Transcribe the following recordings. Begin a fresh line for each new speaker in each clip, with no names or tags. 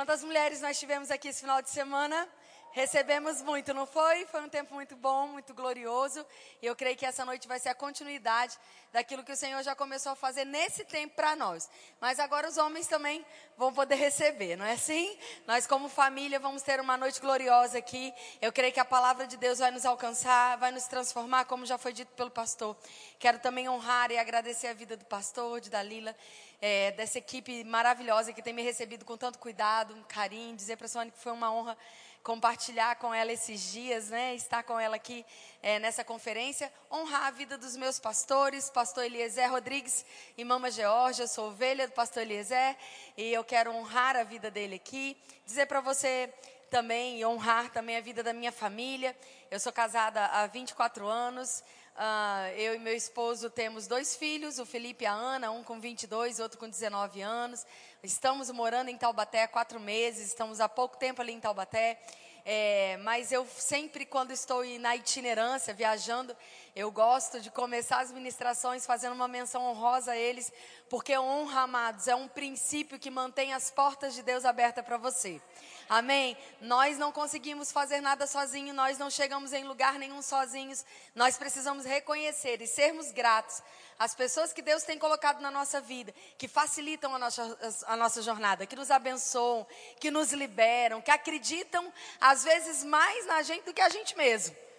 Quantas mulheres nós tivemos aqui esse final de semana? Recebemos muito, não foi? Foi um tempo muito bom, muito glorioso. E eu creio que essa noite vai ser a continuidade daquilo que o Senhor já começou a fazer nesse tempo para nós. Mas agora os homens também vão poder receber, não é assim? Nós, como família, vamos ter uma noite gloriosa aqui. Eu creio que a palavra de Deus vai nos alcançar, vai nos transformar, como já foi dito pelo pastor. Quero também honrar e agradecer a vida do pastor, de Dalila, é, dessa equipe maravilhosa que tem me recebido com tanto cuidado, carinho. Dizer para a Sônia que foi uma honra compartilhar com ela esses dias, né? Estar com ela aqui é, nessa conferência, honrar a vida dos meus pastores, pastor Eliezer Rodrigues e Mama Georgia, sou ovelha do pastor Eliezer e eu quero honrar a vida dele aqui, dizer para você também e honrar também a vida da minha família. Eu sou casada há 24 anos. Uh, eu e meu esposo temos dois filhos, o Felipe e a Ana, um com 22, outro com 19 anos. Estamos morando em Taubaté há quatro meses, estamos há pouco tempo ali em Taubaté. É, mas eu sempre, quando estou na itinerância, viajando, eu gosto de começar as ministrações fazendo uma menção honrosa a eles, porque honra, amados, é um princípio que mantém as portas de Deus abertas para você. Amém? Nós não conseguimos fazer nada sozinhos, nós não chegamos em lugar nenhum sozinhos. Nós precisamos reconhecer e sermos gratos às pessoas que Deus tem colocado na nossa vida, que facilitam a nossa, a nossa jornada, que nos abençoam, que nos liberam, que acreditam às vezes mais na gente do que a gente mesmo.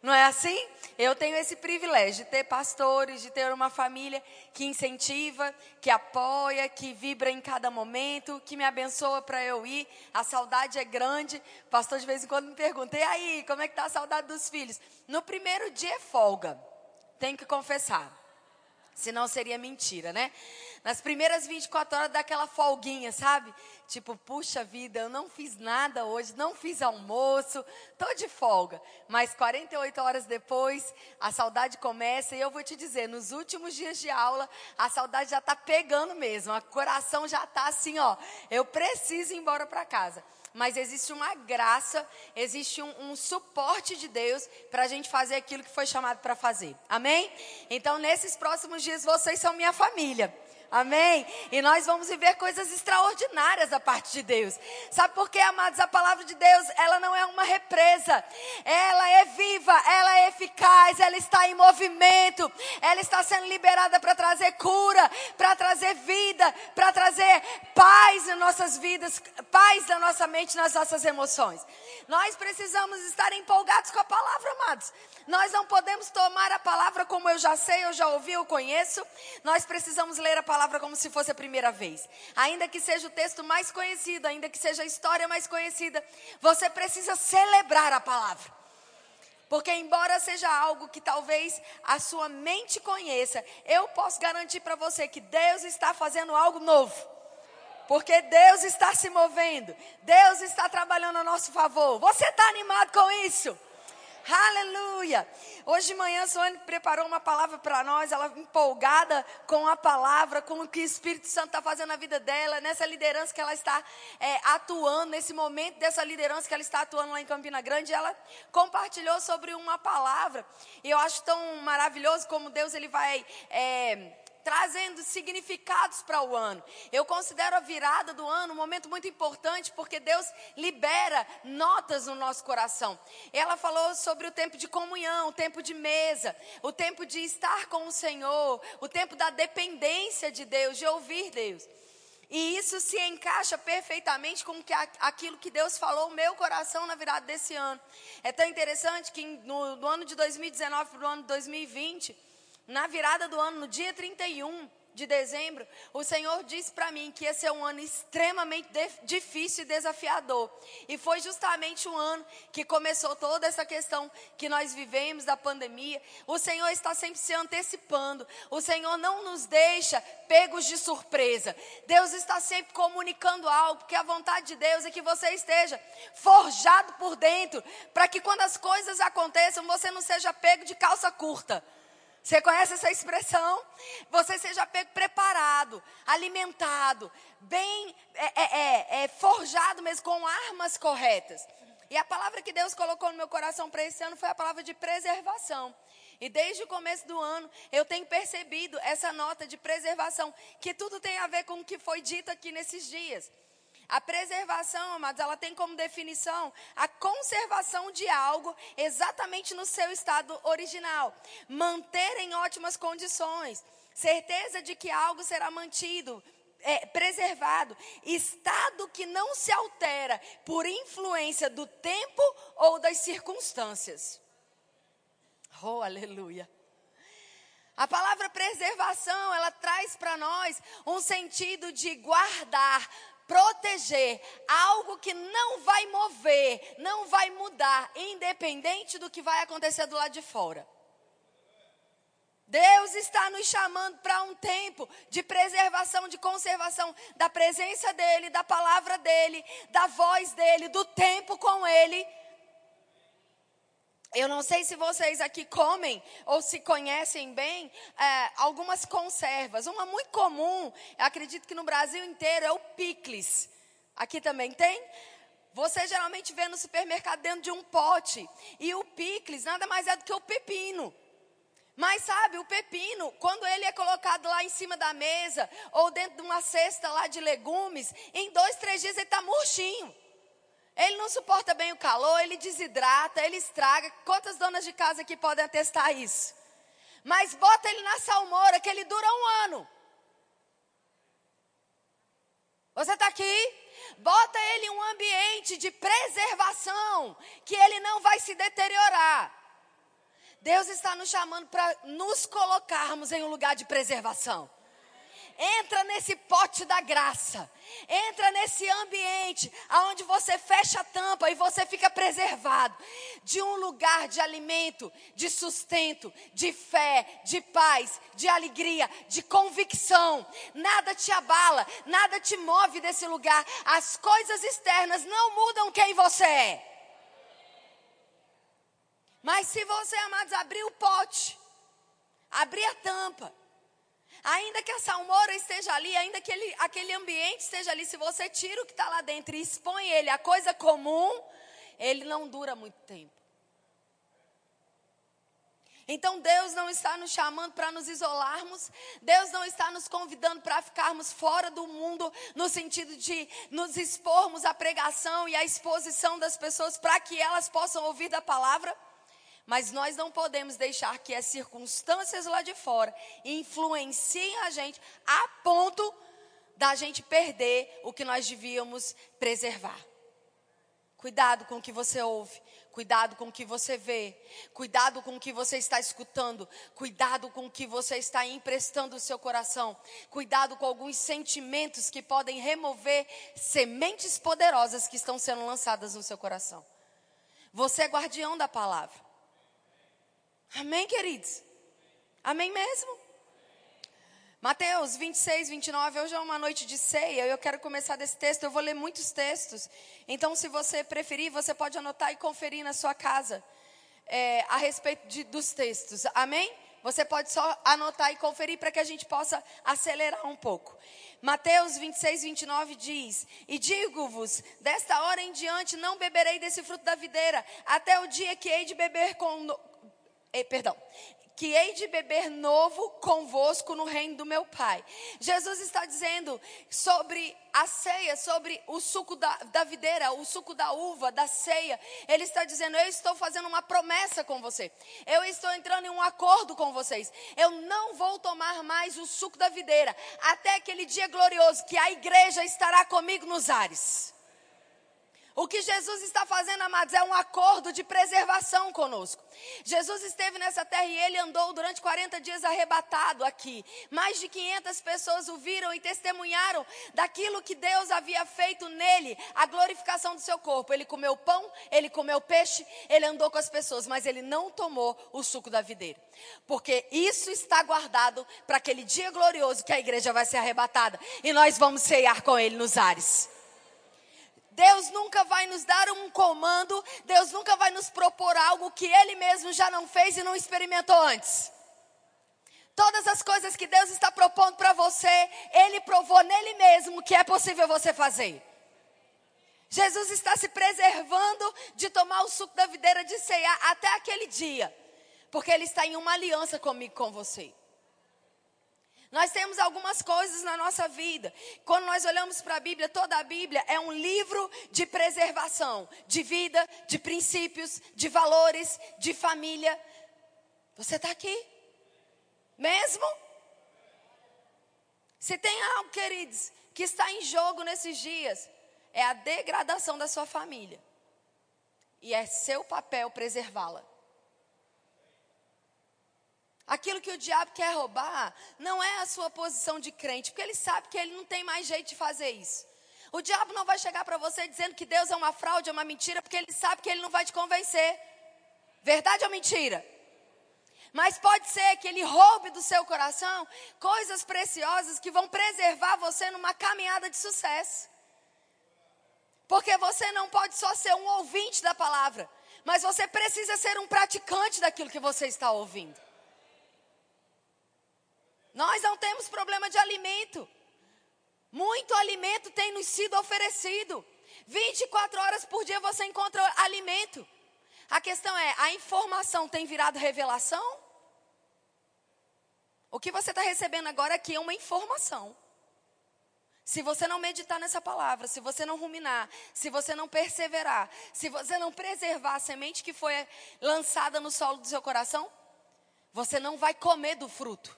Não é assim? Eu tenho esse privilégio de ter pastores, de ter uma família que incentiva, que apoia, que vibra em cada momento, que me abençoa para eu ir. A saudade é grande. O pastor de vez em quando me pergunta: e aí, como é que está a saudade dos filhos? No primeiro dia é folga, tenho que confessar. Senão seria mentira, né? Nas primeiras 24 horas daquela folguinha, sabe? Tipo, puxa vida, eu não fiz nada hoje, não fiz almoço, tô de folga. Mas 48 horas depois, a saudade começa e eu vou te dizer, nos últimos dias de aula, a saudade já tá pegando mesmo, o coração já tá assim, ó, eu preciso ir embora para casa mas existe uma graça, existe um, um suporte de Deus para a gente fazer aquilo que foi chamado para fazer. Amém? Então, nesses próximos dias, vocês são minha família. Amém? E nós vamos viver coisas extraordinárias da parte de Deus. Sabe por quê, amados? A palavra de Deus, ela não é uma represa. Ela é viva, ela é eficaz, ela está em movimento. Ela está sendo liberada para trazer cura, para trazer vida, para trazer paz em nossas vidas, paz na nossa mente, nas nossas emoções. Nós precisamos estar empolgados com a palavra, amados. Nós não podemos tomar a palavra como eu já sei, eu já ouvi, eu conheço. Nós precisamos ler a palavra como se fosse a primeira vez. Ainda que seja o texto mais conhecido, ainda que seja a história mais conhecida, você precisa celebrar a palavra. Porque, embora seja algo que talvez a sua mente conheça, eu posso garantir para você que Deus está fazendo algo novo. Porque Deus está se movendo. Deus está trabalhando a nosso favor. Você está animado com isso? Aleluia! Hoje de manhã a Sônia preparou uma palavra para nós, ela empolgada com a palavra, com o que o Espírito Santo está fazendo na vida dela, nessa liderança que ela está é, atuando, nesse momento dessa liderança que ela está atuando lá em Campina Grande, ela compartilhou sobre uma palavra. E eu acho tão maravilhoso como Deus ele vai é, trazendo significados para o ano. Eu considero a virada do ano um momento muito importante porque Deus libera notas no nosso coração. Ela falou sobre o tempo de comunhão, o tempo de mesa, o tempo de estar com o Senhor, o tempo da dependência de Deus, de ouvir Deus. E isso se encaixa perfeitamente com que aquilo que Deus falou no meu coração na virada desse ano. É tão interessante que no, no ano de 2019 para o ano de 2020, na virada do ano, no dia 31 de dezembro, o Senhor disse para mim que ia ser um ano extremamente difícil e desafiador. E foi justamente o ano que começou toda essa questão que nós vivemos da pandemia. O Senhor está sempre se antecipando. O Senhor não nos deixa pegos de surpresa. Deus está sempre comunicando algo, porque a vontade de Deus é que você esteja forjado por dentro, para que quando as coisas aconteçam, você não seja pego de calça curta. Você conhece essa expressão? Você seja preparado, alimentado, bem é, é, é, é, forjado mesmo com armas corretas. E a palavra que Deus colocou no meu coração para esse ano foi a palavra de preservação. E desde o começo do ano eu tenho percebido essa nota de preservação, que tudo tem a ver com o que foi dito aqui nesses dias. A preservação, amados, ela tem como definição a conservação de algo exatamente no seu estado original. Manter em ótimas condições. Certeza de que algo será mantido, é, preservado. Estado que não se altera por influência do tempo ou das circunstâncias. Oh, aleluia. A palavra preservação, ela traz para nós um sentido de guardar, proteger, algo que não vai mover, não vai mudar, independente do que vai acontecer do lado de fora. Deus está nos chamando para um tempo de preservação, de conservação da presença dEle, da palavra dEle, da voz dEle, do tempo com Ele. Eu não sei se vocês aqui comem ou se conhecem bem é, algumas conservas. Uma muito comum, acredito que no Brasil inteiro, é o picles. Aqui também tem? Você geralmente vê no supermercado dentro de um pote. E o picles nada mais é do que o pepino. Mas sabe, o pepino, quando ele é colocado lá em cima da mesa, ou dentro de uma cesta lá de legumes, em dois, três dias ele está murchinho. Ele não suporta bem o calor, ele desidrata, ele estraga. Quantas donas de casa aqui podem atestar isso? Mas bota ele na salmoura, que ele dura um ano. Você está aqui? Bota ele em um ambiente de preservação, que ele não vai se deteriorar. Deus está nos chamando para nos colocarmos em um lugar de preservação. Entra nesse pote da graça. Entra nesse ambiente aonde você fecha a tampa e você fica preservado de um lugar de alimento, de sustento, de fé, de paz, de alegria, de convicção. Nada te abala, nada te move desse lugar. As coisas externas não mudam quem você é. Mas se você, amados, abrir o pote, abrir a tampa, ainda que a salmoura esteja ali, ainda que ele, aquele ambiente esteja ali, se você tira o que está lá dentro e expõe ele a coisa comum, ele não dura muito tempo. Então Deus não está nos chamando para nos isolarmos, Deus não está nos convidando para ficarmos fora do mundo, no sentido de nos expormos à pregação e à exposição das pessoas para que elas possam ouvir da palavra. Mas nós não podemos deixar que as circunstâncias lá de fora influenciem a gente a ponto da gente perder o que nós devíamos preservar. Cuidado com o que você ouve, cuidado com o que você vê, cuidado com o que você está escutando, cuidado com o que você está emprestando o seu coração, cuidado com alguns sentimentos que podem remover sementes poderosas que estão sendo lançadas no seu coração. Você é guardião da palavra. Amém, queridos? Amém mesmo? Mateus 26, 29, hoje é uma noite de ceia, eu quero começar desse texto, eu vou ler muitos textos, então se você preferir, você pode anotar e conferir na sua casa é, a respeito de, dos textos, amém? Você pode só anotar e conferir para que a gente possa acelerar um pouco. Mateus 26, 29 diz: E digo-vos, desta hora em diante não beberei desse fruto da videira, até o dia que hei de beber com, perdão, que hei de beber novo convosco no reino do meu Pai. Jesus está dizendo sobre a ceia, sobre o suco da, da videira, o suco da uva, da ceia. Ele está dizendo: Eu estou fazendo uma promessa com você. Eu estou entrando em um acordo com vocês. Eu não vou tomar mais o suco da videira até aquele dia glorioso que a igreja estará comigo nos ares. O que Jesus está fazendo, amados, é um acordo de preservação conosco. Jesus esteve nessa terra e ele andou durante 40 dias arrebatado aqui. Mais de 500 pessoas o viram e testemunharam daquilo que Deus havia feito nele, a glorificação do seu corpo. Ele comeu pão, ele comeu peixe, ele andou com as pessoas, mas ele não tomou o suco da videira. Porque isso está guardado para aquele dia glorioso que a igreja vai ser arrebatada e nós vamos ceiar com ele nos ares. Deus nunca vai nos dar um comando, Deus nunca vai nos propor algo que Ele mesmo já não fez e não experimentou antes. Todas as coisas que Deus está propondo para você, Ele provou nele mesmo que é possível você fazer. Jesus está se preservando de tomar o suco da videira de ceiar até aquele dia, porque Ele está em uma aliança comigo, com você. Nós temos algumas coisas na nossa vida. Quando nós olhamos para a Bíblia, toda a Bíblia é um livro de preservação, de vida, de princípios, de valores, de família. Você está aqui? Mesmo? Se tem algo, queridos, que está em jogo nesses dias, é a degradação da sua família. E é seu papel preservá-la. Aquilo que o diabo quer roubar não é a sua posição de crente, porque ele sabe que ele não tem mais jeito de fazer isso. O diabo não vai chegar para você dizendo que Deus é uma fraude, é uma mentira, porque ele sabe que ele não vai te convencer. Verdade ou mentira? Mas pode ser que ele roube do seu coração coisas preciosas que vão preservar você numa caminhada de sucesso. Porque você não pode só ser um ouvinte da palavra, mas você precisa ser um praticante daquilo que você está ouvindo. Nós não temos problema de alimento. Muito alimento tem nos sido oferecido. 24 horas por dia você encontra alimento. A questão é: a informação tem virado revelação? O que você está recebendo agora aqui é uma informação. Se você não meditar nessa palavra, se você não ruminar, se você não perseverar, se você não preservar a semente que foi lançada no solo do seu coração, você não vai comer do fruto.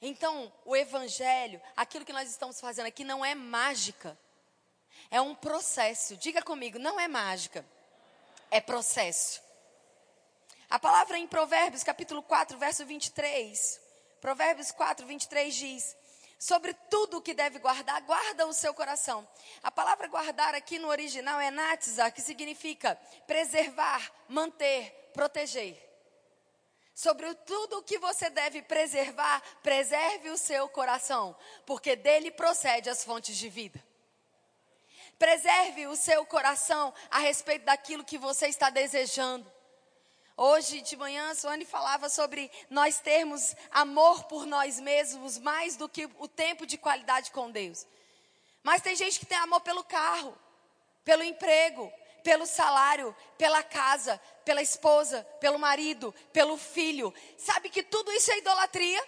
Então, o Evangelho, aquilo que nós estamos fazendo aqui, não é mágica. É um processo. Diga comigo, não é mágica. É processo. A palavra em Provérbios, capítulo 4, verso 23. Provérbios 4, 23 diz: Sobre tudo o que deve guardar, guarda o seu coração. A palavra guardar aqui no original é natzar, que significa preservar, manter, proteger. Sobre tudo o que você deve preservar, preserve o seu coração, porque dele procede as fontes de vida. Preserve o seu coração a respeito daquilo que você está desejando. Hoje de manhã, Suane falava sobre nós termos amor por nós mesmos mais do que o tempo de qualidade com Deus. Mas tem gente que tem amor pelo carro, pelo emprego, pelo salário, pela casa, pela esposa, pelo marido, pelo filho. Sabe que tudo isso é idolatria?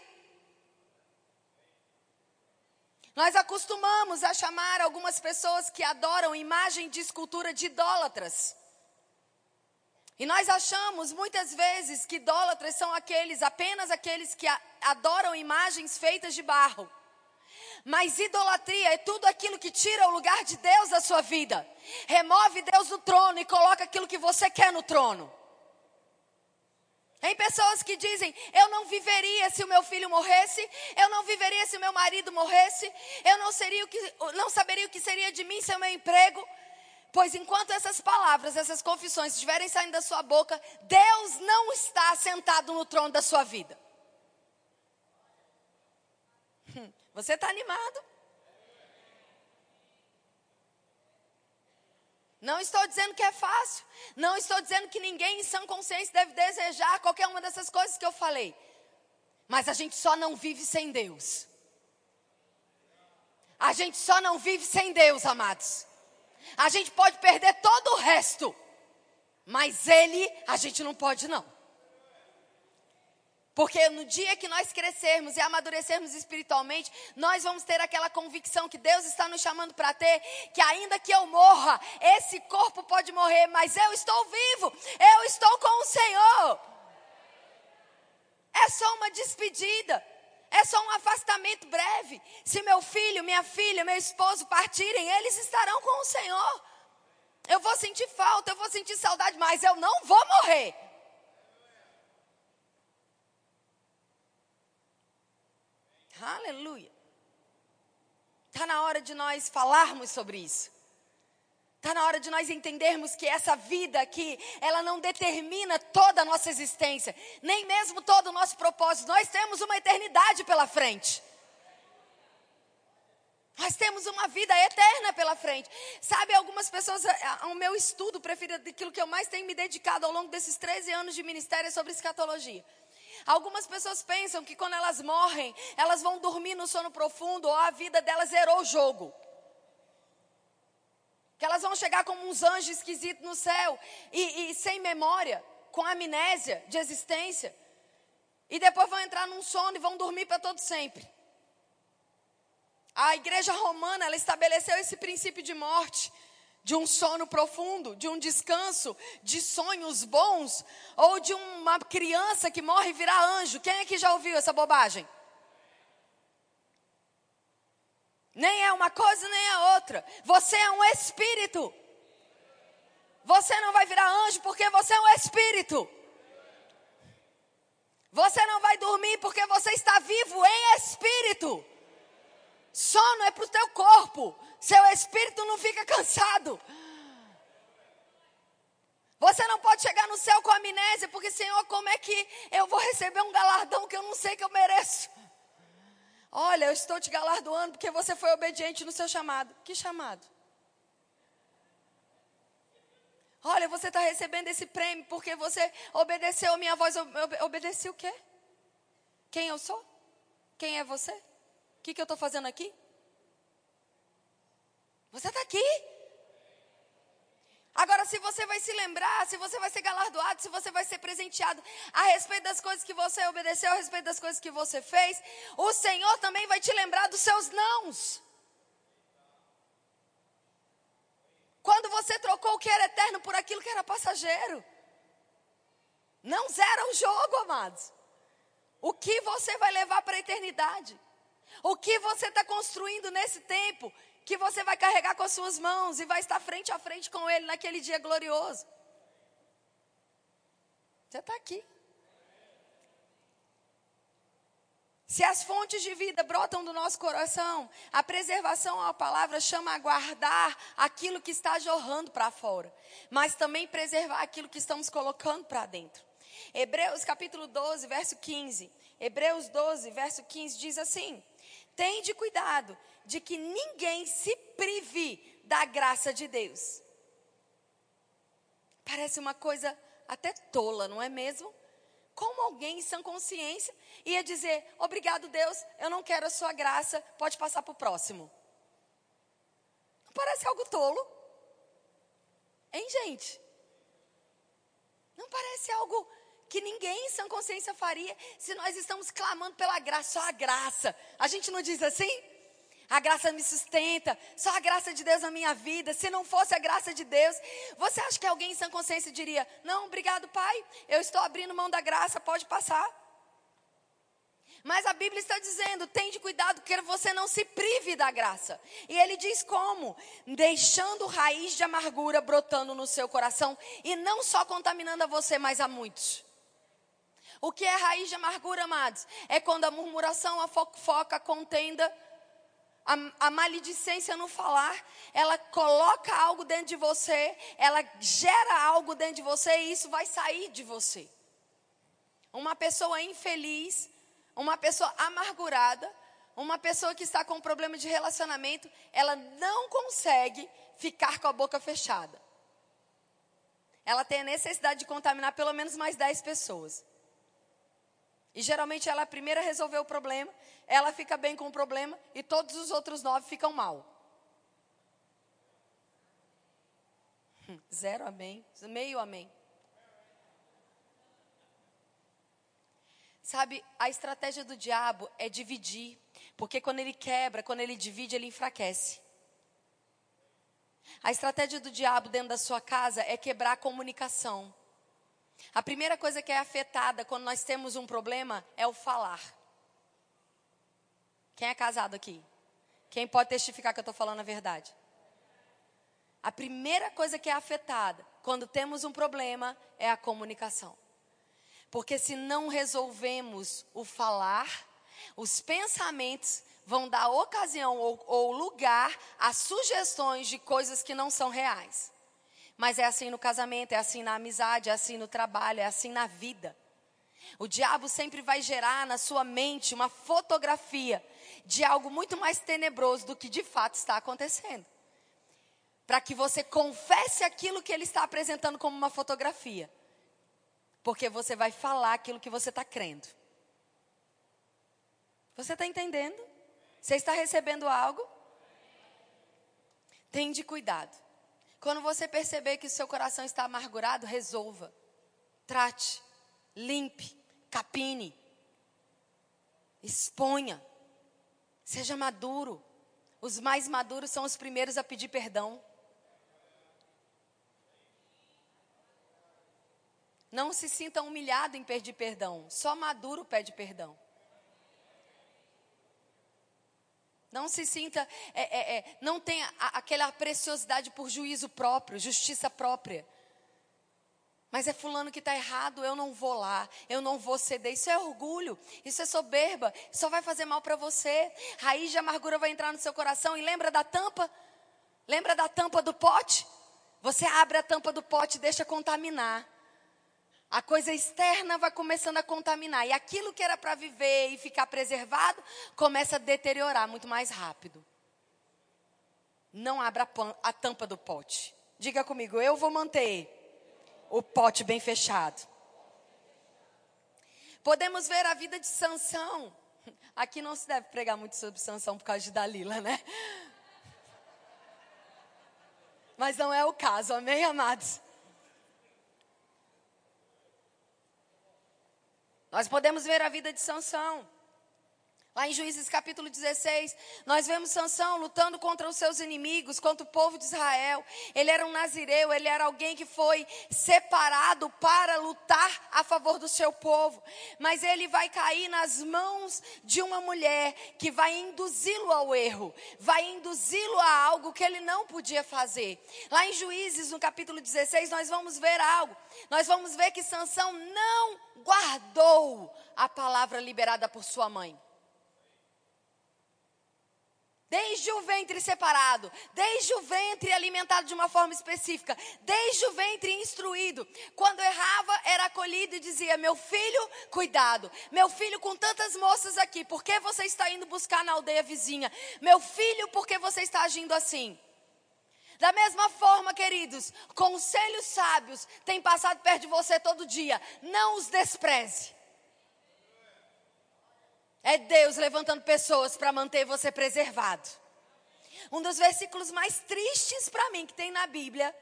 Nós acostumamos a chamar algumas pessoas que adoram imagem de escultura de idólatras. E nós achamos muitas vezes que idólatras são aqueles, apenas aqueles que adoram imagens feitas de barro. Mas idolatria é tudo aquilo que tira o lugar de Deus da sua vida. Remove Deus do trono e coloca aquilo que você quer no trono. Tem pessoas que dizem: Eu não viveria se o meu filho morresse, eu não viveria se o meu marido morresse, eu não, seria o que, não saberia o que seria de mim sem o meu emprego. Pois enquanto essas palavras, essas confissões estiverem saindo da sua boca, Deus não está sentado no trono da sua vida. Você está animado? Não estou dizendo que é fácil. Não estou dizendo que ninguém em sã consciência deve desejar qualquer uma dessas coisas que eu falei. Mas a gente só não vive sem Deus. A gente só não vive sem Deus, amados. A gente pode perder todo o resto. Mas Ele, a gente não pode, não. Porque no dia que nós crescermos e amadurecermos espiritualmente, nós vamos ter aquela convicção que Deus está nos chamando para ter, que ainda que eu morra, esse corpo pode morrer, mas eu estou vivo, eu estou com o Senhor. É só uma despedida. É só um afastamento breve. Se meu filho, minha filha, meu esposo partirem, eles estarão com o Senhor. Eu vou sentir falta, eu vou sentir saudade, mas eu não vou morrer. Aleluia. Está na hora de nós falarmos sobre isso. Está na hora de nós entendermos que essa vida aqui, ela não determina toda a nossa existência, nem mesmo todo o nosso propósito. Nós temos uma eternidade pela frente. Nós temos uma vida eterna pela frente. Sabe, algumas pessoas, o meu estudo preferido, aquilo que eu mais tenho me dedicado ao longo desses 13 anos de ministério é sobre escatologia. Algumas pessoas pensam que quando elas morrem, elas vão dormir no sono profundo ou a vida delas zerou o jogo. Que elas vão chegar como uns anjos esquisitos no céu e, e sem memória, com amnésia de existência. E depois vão entrar num sono e vão dormir para todo sempre. A igreja romana, ela estabeleceu esse princípio de morte, de um sono profundo, de um descanso, de sonhos bons, ou de uma criança que morre e vira anjo. Quem é que já ouviu essa bobagem? Nem é uma coisa, nem é outra. Você é um espírito. Você não vai virar anjo porque você é um espírito. Você não vai dormir porque você está vivo em espírito. Sono é para o teu corpo. Seu espírito não fica cansado. Você não pode chegar no céu com amnésia, porque, Senhor, como é que eu vou receber um galardão que eu não sei que eu mereço? Olha, eu estou te galardoando porque você foi obediente no seu chamado. Que chamado? Olha, você está recebendo esse prêmio porque você obedeceu a minha voz. Obedeci o quê? Quem eu sou? Quem é você? O que, que eu estou fazendo aqui? Você está aqui. Agora, se você vai se lembrar, se você vai ser galardoado, se você vai ser presenteado a respeito das coisas que você obedeceu, a respeito das coisas que você fez, o Senhor também vai te lembrar dos seus nãos. Quando você trocou o que era eterno por aquilo que era passageiro. Não zera o jogo, amados. O que você vai levar para a eternidade? O que você está construindo nesse tempo que você vai carregar com as suas mãos e vai estar frente a frente com Ele naquele dia glorioso? Você está aqui. Se as fontes de vida brotam do nosso coração, a preservação a palavra chama a guardar aquilo que está jorrando para fora, mas também preservar aquilo que estamos colocando para dentro. Hebreus capítulo 12, verso 15. Hebreus 12, verso 15 diz assim: Tende cuidado de que ninguém se prive da graça de Deus. Parece uma coisa até tola, não é mesmo? Como alguém em sã consciência ia dizer: Obrigado, Deus, eu não quero a sua graça, pode passar para o próximo? Não parece algo tolo? Hein, gente? Não parece algo que ninguém em sã consciência faria se nós estamos clamando pela graça, só a graça. A gente não diz assim? A graça me sustenta, só a graça de Deus na minha vida. Se não fosse a graça de Deus, você acha que alguém em sã consciência diria: Não, obrigado, Pai, eu estou abrindo mão da graça, pode passar. Mas a Bíblia está dizendo: tende cuidado que você não se prive da graça. E ele diz como? Deixando raiz de amargura brotando no seu coração e não só contaminando a você, mas a muitos. O que é raiz de amargura, amados? É quando a murmuração, a fofoca, a contenda, a, a maledicência no falar, ela coloca algo dentro de você, ela gera algo dentro de você e isso vai sair de você. Uma pessoa infeliz, uma pessoa amargurada, uma pessoa que está com um problema de relacionamento, ela não consegue ficar com a boca fechada. Ela tem a necessidade de contaminar pelo menos mais 10 pessoas. E geralmente ela é a resolver o problema, ela fica bem com o problema e todos os outros nove ficam mal. Hum, zero amém, meio amém. Sabe, a estratégia do diabo é dividir, porque quando ele quebra, quando ele divide, ele enfraquece. A estratégia do diabo dentro da sua casa é quebrar a comunicação. A primeira coisa que é afetada quando nós temos um problema é o falar. Quem é casado aqui? Quem pode testificar que eu estou falando a verdade? A primeira coisa que é afetada quando temos um problema é a comunicação. Porque se não resolvemos o falar, os pensamentos vão dar ocasião ou, ou lugar a sugestões de coisas que não são reais. Mas é assim no casamento, é assim na amizade, é assim no trabalho, é assim na vida. O diabo sempre vai gerar na sua mente uma fotografia de algo muito mais tenebroso do que de fato está acontecendo. Para que você confesse aquilo que ele está apresentando como uma fotografia. Porque você vai falar aquilo que você está crendo. Você está entendendo? Você está recebendo algo? Tende cuidado. Quando você perceber que o seu coração está amargurado, resolva. Trate, limpe, capine. Exponha. Seja maduro. Os mais maduros são os primeiros a pedir perdão. Não se sinta humilhado em pedir perdão. Só maduro pede perdão. Não se sinta, é, é, é, não tenha aquela preciosidade por juízo próprio, justiça própria. Mas é fulano que está errado, eu não vou lá, eu não vou ceder. Isso é orgulho, isso é soberba, só vai fazer mal para você. Raiz de amargura vai entrar no seu coração e lembra da tampa? Lembra da tampa do pote? Você abre a tampa do pote e deixa contaminar. A coisa externa vai começando a contaminar. E aquilo que era para viver e ficar preservado, começa a deteriorar muito mais rápido. Não abra a, tampa do pote. Diga comigo, eu vou manter o pote bem fechado. Podemos ver a vida de Sansão. Aqui não se deve pregar muito sobre Sansão por causa de Dalila, né? Mas não é o caso, amém, amados? Nós podemos ver a vida de Sansão. Lá em Juízes capítulo 16, nós vemos Sansão lutando contra os seus inimigos, contra o povo de Israel. Ele era um nazireu, ele era alguém que foi separado para lutar a favor do seu povo. Mas ele vai cair nas mãos de uma mulher que vai induzi-lo ao erro, vai induzi-lo a algo que ele não podia fazer. Lá em Juízes, no capítulo 16, nós vamos ver algo. Nós vamos ver que Sansão não guardou a palavra liberada por sua mãe. Desde o ventre separado, desde o ventre alimentado de uma forma específica, desde o ventre instruído. Quando errava, era acolhido e dizia: Meu filho, cuidado. Meu filho, com tantas moças aqui, por que você está indo buscar na aldeia vizinha? Meu filho, por que você está agindo assim? Da mesma forma, queridos, conselhos sábios têm passado perto de você todo dia. Não os despreze. É Deus levantando pessoas para manter você preservado. Um dos versículos mais tristes para mim que tem na Bíblia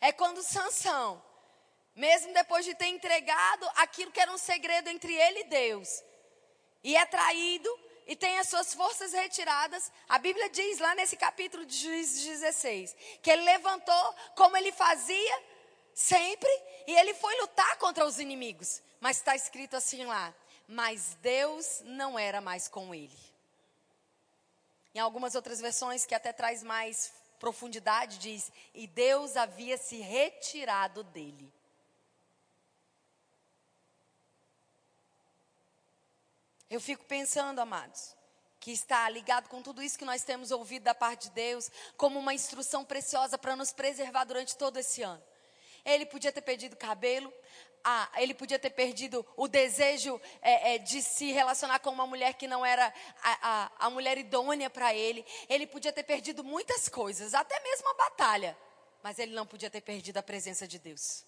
é quando Sansão, mesmo depois de ter entregado aquilo que era um segredo entre ele e Deus, e é traído e tem as suas forças retiradas, a Bíblia diz lá nesse capítulo de Juízes 16, que ele levantou como ele fazia sempre e ele foi lutar contra os inimigos. Mas está escrito assim lá: mas Deus não era mais com ele. Em algumas outras versões, que até traz mais profundidade, diz: E Deus havia se retirado dele. Eu fico pensando, amados, que está ligado com tudo isso que nós temos ouvido da parte de Deus, como uma instrução preciosa para nos preservar durante todo esse ano. Ele podia ter perdido cabelo, ah, ele podia ter perdido o desejo é, é, de se relacionar com uma mulher que não era a, a, a mulher idônea para ele. Ele podia ter perdido muitas coisas, até mesmo a batalha. Mas ele não podia ter perdido a presença de Deus.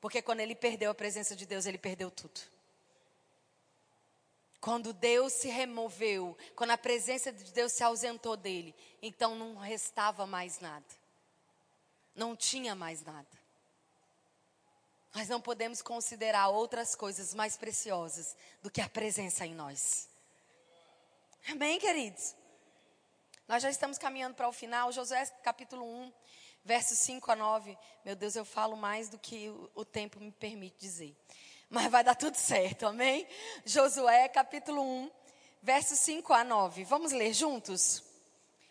Porque quando ele perdeu a presença de Deus, ele perdeu tudo. Quando Deus se removeu, quando a presença de Deus se ausentou dele, então não restava mais nada. Não tinha mais nada. Nós não podemos considerar outras coisas mais preciosas do que a presença em nós. Amém, queridos? Nós já estamos caminhando para o final. Josué capítulo 1, versos 5 a 9. Meu Deus, eu falo mais do que o, tempo me permite dizer. Mas vai dar tudo certo, amém? Josué capítulo 1, versos 5 a 9. Vamos ler juntos?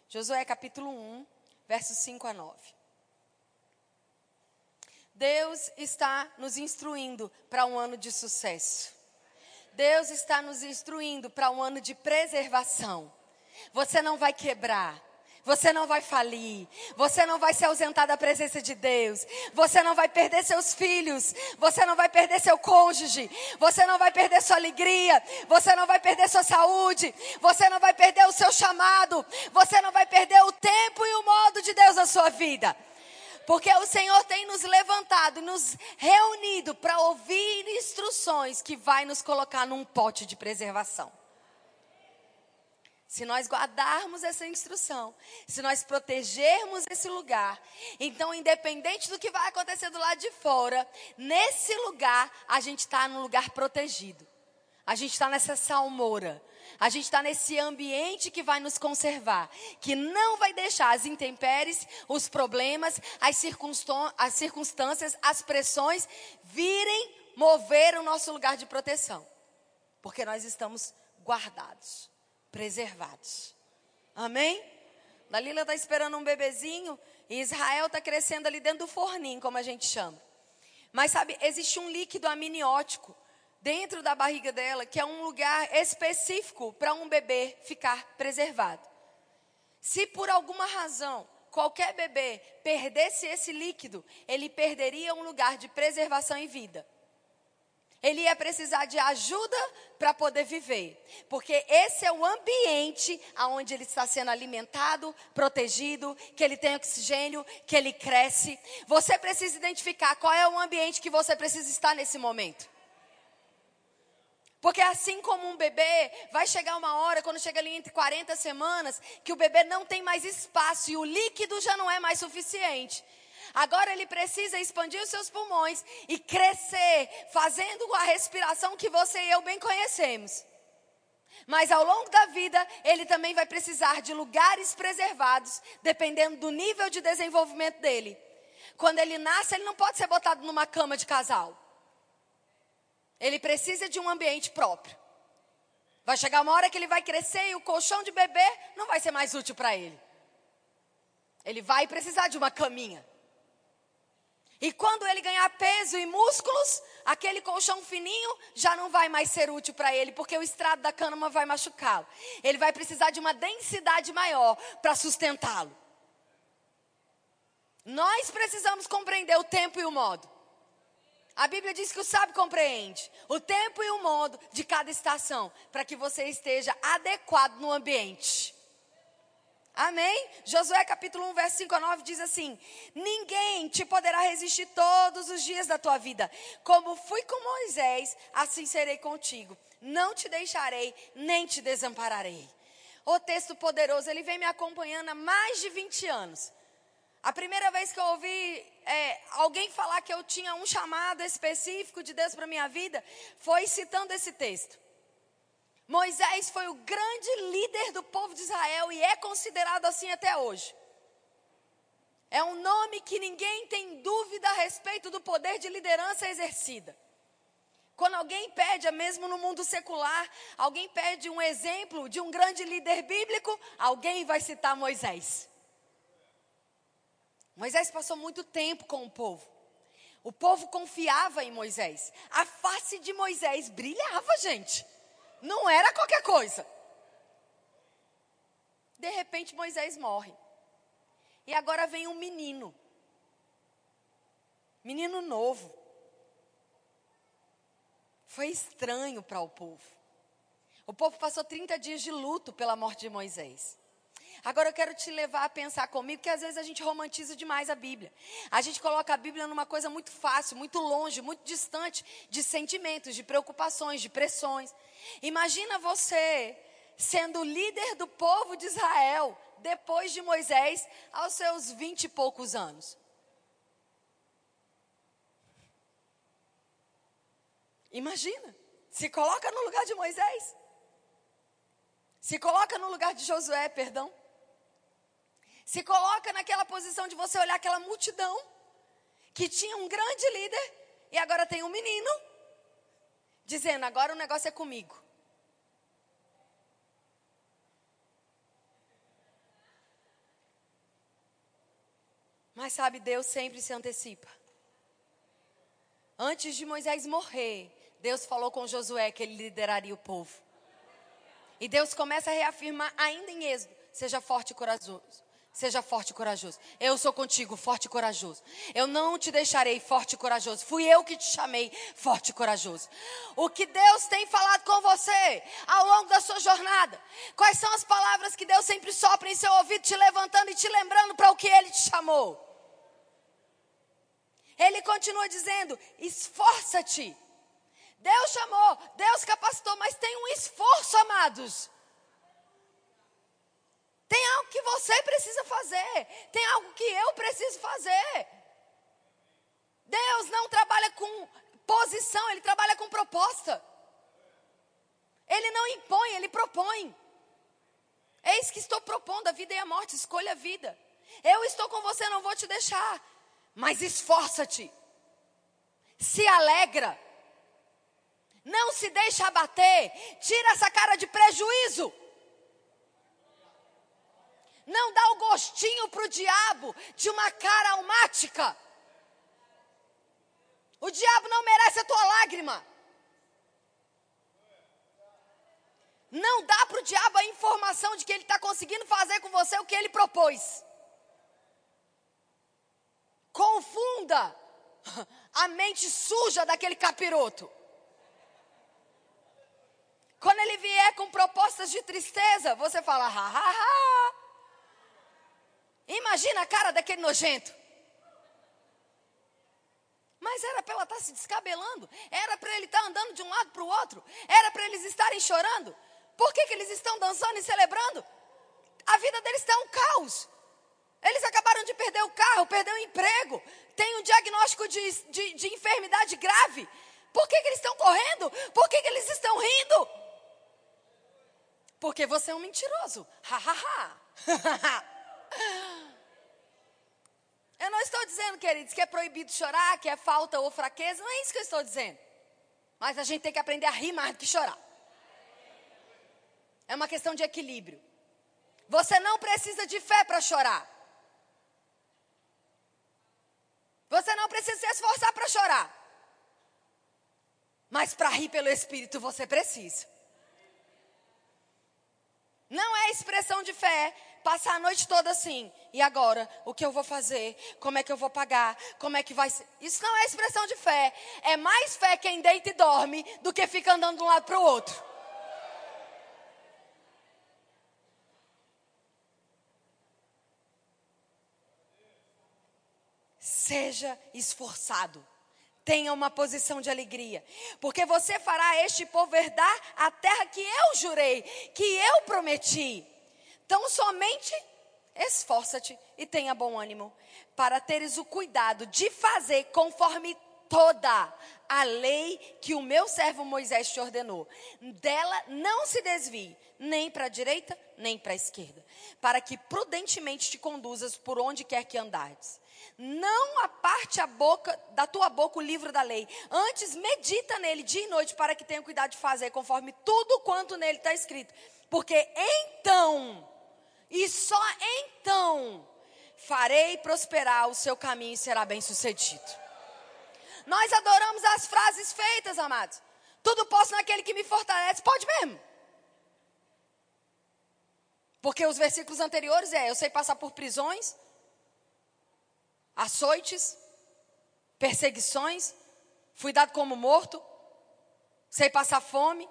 Josué capítulo 1, versos 5 a 9. Deus está nos instruindo para um ano de sucesso. Deus está nos instruindo para um ano de preservação. Você não vai quebrar. Você não vai falir. Você não vai se ausentar da presença de Deus. Você não vai perder seus filhos. Você não vai perder seu cônjuge. Você não vai perder sua alegria. Você não vai perder sua saúde. Você não vai perder o seu chamado. Você não vai perder o tempo e o modo de Deus na sua vida. Porque o Senhor tem nos levantado, nos reunido para ouvir instruções que vai nos colocar num pote de preservação. Se nós guardarmos essa instrução, se nós protegermos esse lugar, então, independente do que vai acontecer do lado de fora, nesse lugar, a gente está num lugar protegido. A gente está nessa salmoura. A gente está nesse ambiente que vai nos conservar, que não vai deixar as intempéries, os problemas, as, as circunstâncias, as pressões virem mover o nosso lugar de proteção. Porque nós estamos guardados, preservados. Amém? Dalila está esperando um bebezinho e Israel está crescendo ali dentro do forninho, como a gente chama. Mas sabe, existe um líquido amniótico dentro da barriga dela que é um lugar específico para um bebê ficar preservado. Se por alguma razão qualquer bebê perdesse esse líquido, ele perderia um lugar de preservação e vida ele ia precisar de ajuda para poder viver. Porque esse é o ambiente onde ele está sendo alimentado, protegido, que ele tem oxigênio, que ele cresce. Você precisa identificar qual é o ambiente que você precisa estar nesse momento. Porque assim como um bebê, vai chegar uma hora, quando chega ali entre 40 semanas, que o bebê não tem mais espaço e o líquido já não é mais suficiente. Agora ele precisa expandir os seus pulmões e crescer, fazendo a respiração que você e eu bem conhecemos. Mas ao longo da vida, ele também vai precisar de lugares preservados, dependendo do nível de desenvolvimento dele. Quando ele nasce, ele não pode ser botado numa cama de casal. Ele precisa de um ambiente próprio. Vai chegar uma hora que ele vai crescer e o colchão de bebê não vai ser mais útil para ele. Ele vai precisar de uma caminha. E quando ele ganhar peso e músculos, aquele colchão fininho já não vai mais ser útil para ele, porque o estrado da cama vai machucá-lo. Ele vai precisar de uma densidade maior para sustentá-lo. Nós precisamos compreender o tempo e o modo. A Bíblia diz que o sábio compreende o tempo e o modo de cada estação, para que você esteja adequado no ambiente. Amém? Josué capítulo 1, verso 5 a 9 diz assim: Ninguém te poderá resistir todos os dias da tua vida. Como fui com Moisés, assim serei contigo. Não te deixarei, nem te desampararei. O texto poderoso, ele vem me acompanhando há mais de 20 anos. A primeira vez que eu ouvi é, alguém falar que eu tinha um chamado específico de Deus para minha vida, foi citando esse texto. Moisés foi o grande líder do povo de Israel e é considerado assim até hoje. É um nome que ninguém tem dúvida a respeito do poder de liderança exercida. Quando alguém pede, é mesmo no mundo secular, alguém pede um exemplo de um grande líder bíblico, alguém vai citar Moisés. Moisés passou muito tempo com o povo. O povo confiava em Moisés. A face de Moisés brilhava, gente. Não era qualquer coisa. De repente Moisés morre. E agora vem um menino. Menino novo. Foi estranho para o povo. O povo passou 30 dias de luto pela morte de Moisés. Agora eu quero te levar a pensar comigo que às vezes a gente romantiza demais a Bíblia. A gente coloca a Bíblia numa coisa muito fácil, muito longe, muito distante de sentimentos, de preocupações, de pressões. Imagina você sendo líder do povo de Israel depois de Moisés, aos seus vinte e poucos anos. Imagina, se coloca no lugar de Moisés. Se coloca no lugar de Josué, perdão. Se coloca naquela posição de você olhar aquela multidão que tinha um grande líder e agora tem um menino dizendo: agora o negócio é comigo. Mas sabe, Deus sempre se antecipa. Antes de Moisés morrer, Deus falou com Josué que ele lideraria o povo. E Deus começa a reafirmar ainda em Êxodo: seja forte e corajoso. Seja forte e corajoso. Eu sou contigo, forte e corajoso. Eu não te deixarei forte e corajoso. Fui eu que te chamei forte e corajoso. O que Deus tem falado com você ao longo da sua jornada? Quais são as palavras que Deus sempre sopra em seu ouvido, te levantando e te lembrando para o que Ele te chamou? Ele continua dizendo: esforça-te. Deus chamou, Deus capacitou, mas tem um esforço, amados. Tem algo que você precisa fazer. Tem algo que eu preciso fazer. Deus não trabalha com posição, Ele trabalha com proposta. Ele não impõe, ele propõe. Eis que estou propondo a vida e a morte, escolha a vida. Eu estou com você, não vou te deixar. Mas esforça-te. Se alegra. Não se deixa abater. Tira essa cara de prejuízo. Não dá o gostinho para o diabo de uma cara almática. O diabo não merece a tua lágrima. Não dá para o diabo a informação de que ele está conseguindo fazer com você o que ele propôs. Confunda a mente suja daquele capiroto. Quando ele vier com propostas de tristeza, você fala, ha, ha, ha. Imagina a cara daquele nojento. Mas era para ela estar tá se descabelando, era para ele estar tá andando de um lado para o outro, era para eles estarem chorando. Por que, que eles estão dançando e celebrando? A vida deles está um caos. Eles acabaram de perder o carro, perder o emprego, tem um diagnóstico de, de, de enfermidade grave. Por que, que eles estão correndo? Por que, que eles estão rindo? Porque você é um mentiroso. Ha, ha, ha. eu não estou dizendo, queridos, que é proibido chorar, que é falta ou fraqueza. Não é isso que eu estou dizendo. Mas a gente tem que aprender a rir mais do que chorar. É uma questão de equilíbrio. Você não precisa de fé para chorar. Você não precisa se esforçar para chorar. Mas para rir pelo Espírito você precisa. Não é expressão de fé passar a noite toda assim. E agora? O que eu vou fazer? Como é que eu vou pagar? Como é que vai ser? Isso não é expressão de fé. É mais fé quem deita e dorme do que fica andando de um lado para o outro. Seja esforçado. Tenha uma posição de alegria, porque você fará este povo herdar a terra que eu jurei, que eu prometi. Então, somente esforça-te e tenha bom ânimo, para teres o cuidado de fazer conforme toda a lei que o meu servo Moisés te ordenou. Dela não se desvie, nem para a direita, nem para a esquerda, para que prudentemente te conduzas por onde quer que andares. Não aparte a boca da tua boca o livro da lei. Antes medita nele dia e noite para que tenha cuidado de fazer conforme tudo quanto nele está escrito. Porque então, e só então, farei prosperar o seu caminho e será bem sucedido. Nós adoramos as frases feitas, amados. Tudo posso naquele que me fortalece. Pode mesmo. Porque os versículos anteriores é: eu sei passar por prisões, açoites, perseguições, fui dado como morto, sei passar fome.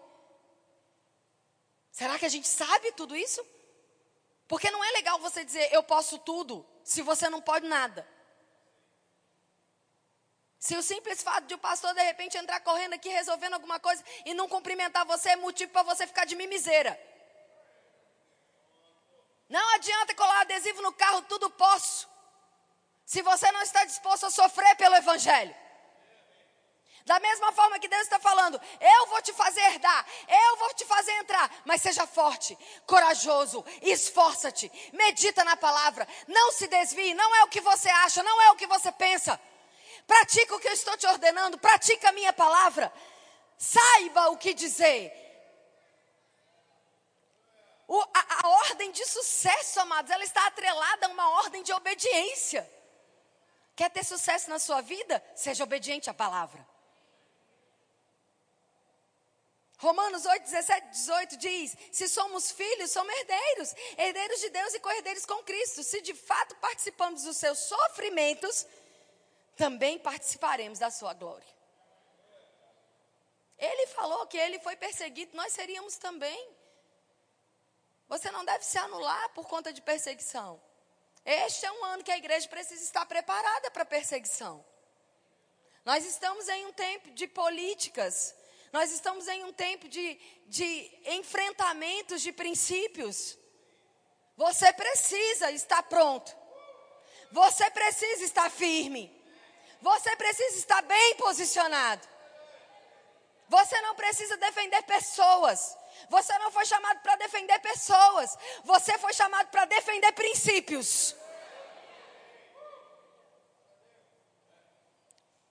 Será que a gente sabe tudo isso? Porque não é legal você dizer eu posso tudo, se você não pode nada. Se o simples fato de o pastor de repente entrar correndo aqui resolvendo alguma coisa e não cumprimentar você é motivo para você ficar de mimiseira. Não adianta colar adesivo no carro, tudo posso se você não está disposto a sofrer pelo Evangelho. Da mesma forma que Deus está falando, eu vou te fazer herdar, eu vou te fazer entrar, mas seja forte, corajoso, esforça-te, medita na palavra, não se desvie, não é o que você acha, não é o que você pensa. Pratica o que eu estou te ordenando, pratica a minha palavra, saiba o que dizer. O, a, a ordem de sucesso, amados, ela está atrelada a uma ordem de obediência. Quer ter sucesso na sua vida? Seja obediente à palavra. Romanos 8, 17, 18 diz: Se somos filhos, somos herdeiros, herdeiros de Deus e co-herdeiros com Cristo. Se de fato participamos dos seus sofrimentos, também participaremos da sua glória. Ele falou que ele foi perseguido, nós seríamos também. Você não deve se anular por conta de perseguição. Este é um ano que a igreja precisa estar preparada para perseguição. Nós estamos em um tempo de políticas, nós estamos em um tempo de, de enfrentamentos de princípios. Você precisa estar pronto, você precisa estar firme, você precisa estar bem posicionado. Você não precisa defender pessoas, Você não foi chamado para defender pessoas. Você foi chamado para defender princípios.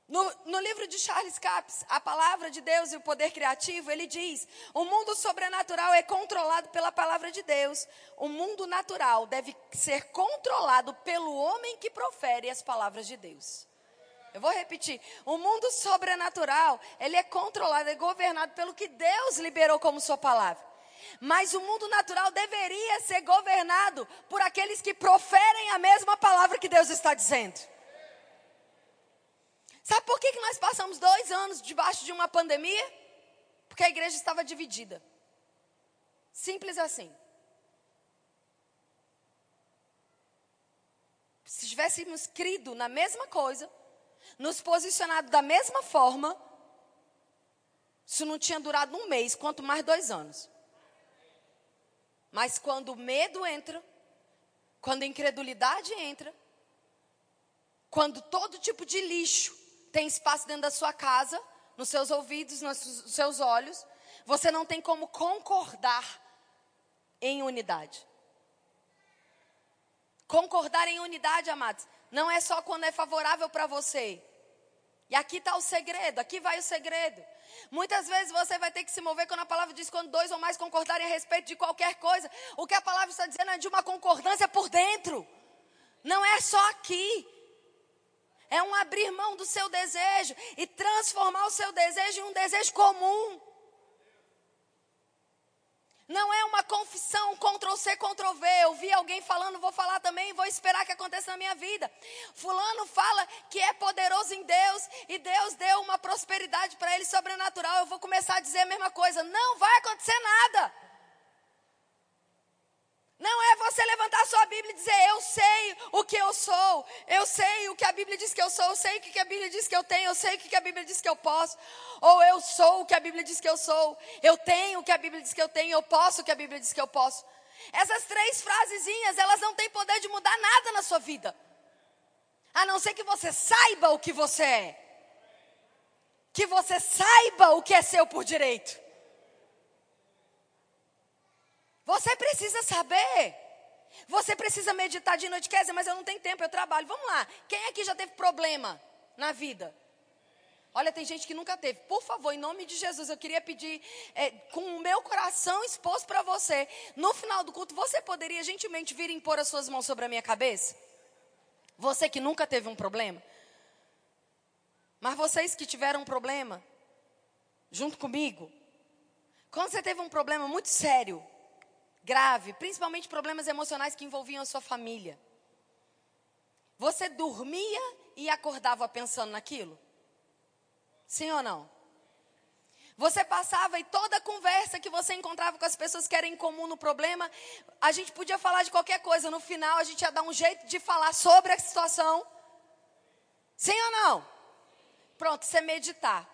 No, no, livro de Charles Capps, A Palavra de Deus e o Poder Criativo, ele diz: o mundo sobrenatural é controlado pela palavra de Deus. O mundo natural deve ser controlado pelo homem que profere as palavras de Deus. Eu vou repetir: o mundo sobrenatural, ele é controlado, é governado pelo que Deus liberou como sua palavra. Mas o mundo natural deveria ser governado por aqueles que proferem a mesma palavra que Deus está dizendo. Sabe por que, que nós passamos dois anos debaixo de uma pandemia? Porque a igreja estava dividida. Simples assim. Se tivéssemos crido na mesma coisa, nos posicionado da mesma forma, isso não tinha durado um mês, quanto mais dois anos. Mas quando o medo entra, quando a incredulidade entra, quando todo tipo de lixo tem espaço dentro da sua casa, nos seus ouvidos, nos seus olhos. Você não tem como concordar em unidade. Concordar em unidade, amados, não é só quando é favorável para você. E aqui está o segredo, aqui vai o segredo. Muitas vezes você vai ter que se mover quando a palavra diz quando dois ou mais concordarem a respeito de qualquer coisa. O que a palavra está dizendo é de uma concordância por dentro. Não é só aqui. É um abrir mão do seu desejo e transformar o seu desejo em um desejo comum. Não é uma confissão Ctrl C, Ctrl V. Eu vi alguém falando, vou falar também, vou esperar que aconteça na minha vida. Fulano fala que é poderoso em Deus e Deus deu uma prosperidade para ele sobrenatural. Eu vou começar a dizer a mesma coisa. Não vai acontecer nada. Não é você levantar sua Bíblia e dizer, eu sei o que eu sou, eu sei o que a Bíblia diz que eu sou, eu sei o que a Bíblia diz que eu tenho, eu sei o que a Bíblia diz que eu posso, ou eu sou o que a Bíblia diz que eu sou, eu tenho o que a Bíblia diz que eu tenho, eu posso o que a Bíblia diz que eu posso. Essas três frasezinhas, elas não têm poder de mudar nada na sua vida, a não ser que você saiba o que você é, que você saiba o que é seu por direito. Você precisa saber. Você precisa meditar de noite, quer dizer, mas eu não tenho tempo, eu trabalho. Vamos lá. Quem aqui já teve problema na vida? Olha, tem gente que nunca teve. Por favor, em nome de Jesus, eu queria pedir, é, com o meu coração exposto para você, no final do culto, você poderia gentilmente vir impor as suas mãos sobre a minha cabeça? Você que nunca teve um problema? Mas vocês que tiveram um problema, junto comigo, quando você teve um problema muito sério, grave, principalmente problemas emocionais que envolviam a sua família. Você dormia e acordava pensando naquilo? Sim ou não? Você passava e toda conversa que você encontrava com as pessoas que eram em comum no problema, a gente podia falar de qualquer coisa. No final, a gente ia dar um jeito de falar sobre a situação. Sim ou não? Pronto, você meditar.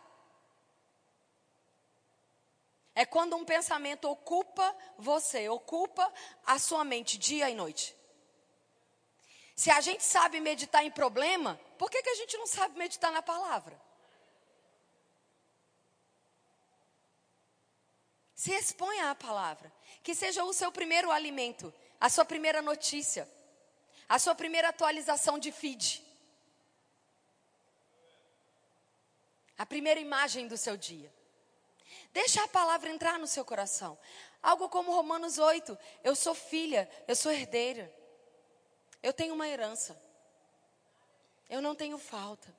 É quando um pensamento ocupa você, ocupa a sua mente dia e noite. Se a gente sabe meditar em problema, por que, que a gente não sabe meditar na palavra? Se exponha à palavra. Que seja o seu primeiro alimento, a sua primeira notícia, a sua primeira atualização de feed. A primeira imagem do seu dia. Deixa a palavra entrar no seu coração. Algo como Romanos 8. Eu sou filha, eu sou herdeira. Eu tenho uma herança. Eu não tenho falta.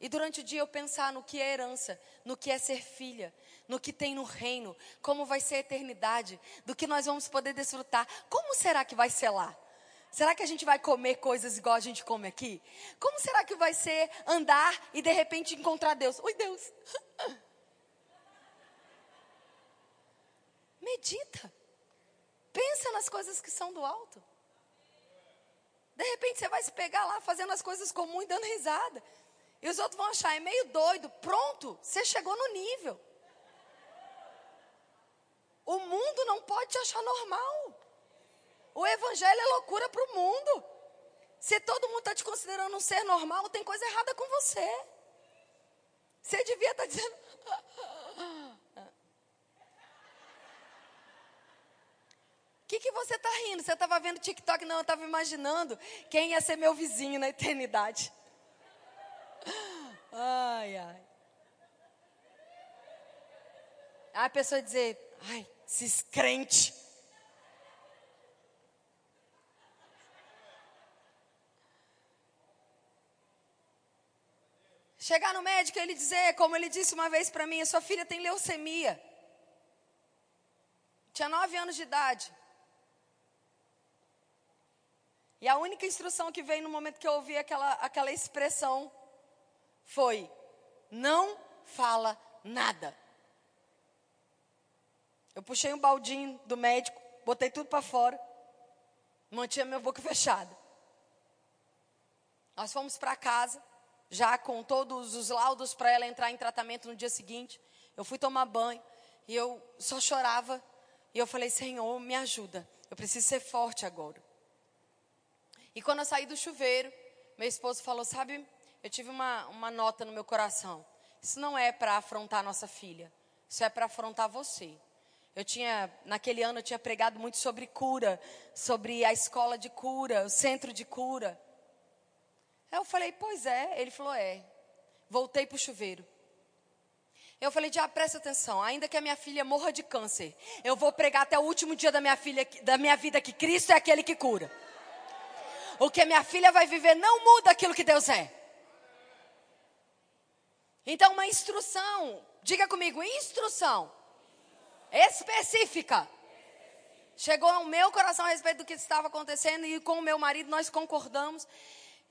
E durante o dia eu pensar no que é herança, no que é ser filha, no que tem no reino, como vai ser a eternidade, do que nós vamos poder desfrutar. Como será que vai ser lá? Será que a gente vai comer coisas igual a gente come aqui? Como será que vai ser andar e de repente encontrar Deus? Oi, Deus. Medita. Pensa nas coisas que são do alto. De repente você vai se pegar lá fazendo as coisas comuns, dando risada. E os outros vão achar, é meio doido. Pronto, você chegou no nível. O mundo não pode te achar normal. O evangelho é loucura para o mundo. Se todo mundo está te considerando um ser normal, tem coisa errada com você. Você devia estar tá dizendo, que, que você está rindo? Você estava vendo TikTok? Não, eu estava imaginando quem ia ser meu vizinho na eternidade. Ai, ai. A pessoa dizer, ai, esses crentes. Chegar no médico e ele dizer, como ele disse uma vez para mim, sua filha tem leucemia. Tinha nove anos de idade. E a única instrução que veio no momento que eu ouvi aquela, aquela expressão foi: não fala nada. Eu puxei um baldinho do médico, botei tudo para fora, mantinha minha boca fechada. Nós fomos para casa, já com todos os laudos para ela entrar em tratamento no dia seguinte. Eu fui tomar banho e eu só chorava. E eu falei: Senhor, me ajuda. Eu preciso ser forte agora. E quando eu saí do chuveiro, meu esposo falou: Sabe, eu tive uma, uma nota no meu coração. Isso não é para afrontar nossa filha. Isso é para afrontar você. Eu tinha, naquele ano, eu tinha pregado muito sobre cura, sobre a escola de cura, o centro de cura. Eu falei, pois é. Ele falou, é. Voltei para o chuveiro. Eu falei, já presta atenção, ainda que a minha filha morra de câncer, eu vou pregar até o último dia da minha, filha, da minha vida que Cristo é aquele que cura. O que minha filha vai viver não muda aquilo que Deus é. Então, uma instrução, diga comigo, instrução específica. Chegou ao meu coração a respeito do que estava acontecendo e com o meu marido nós concordamos.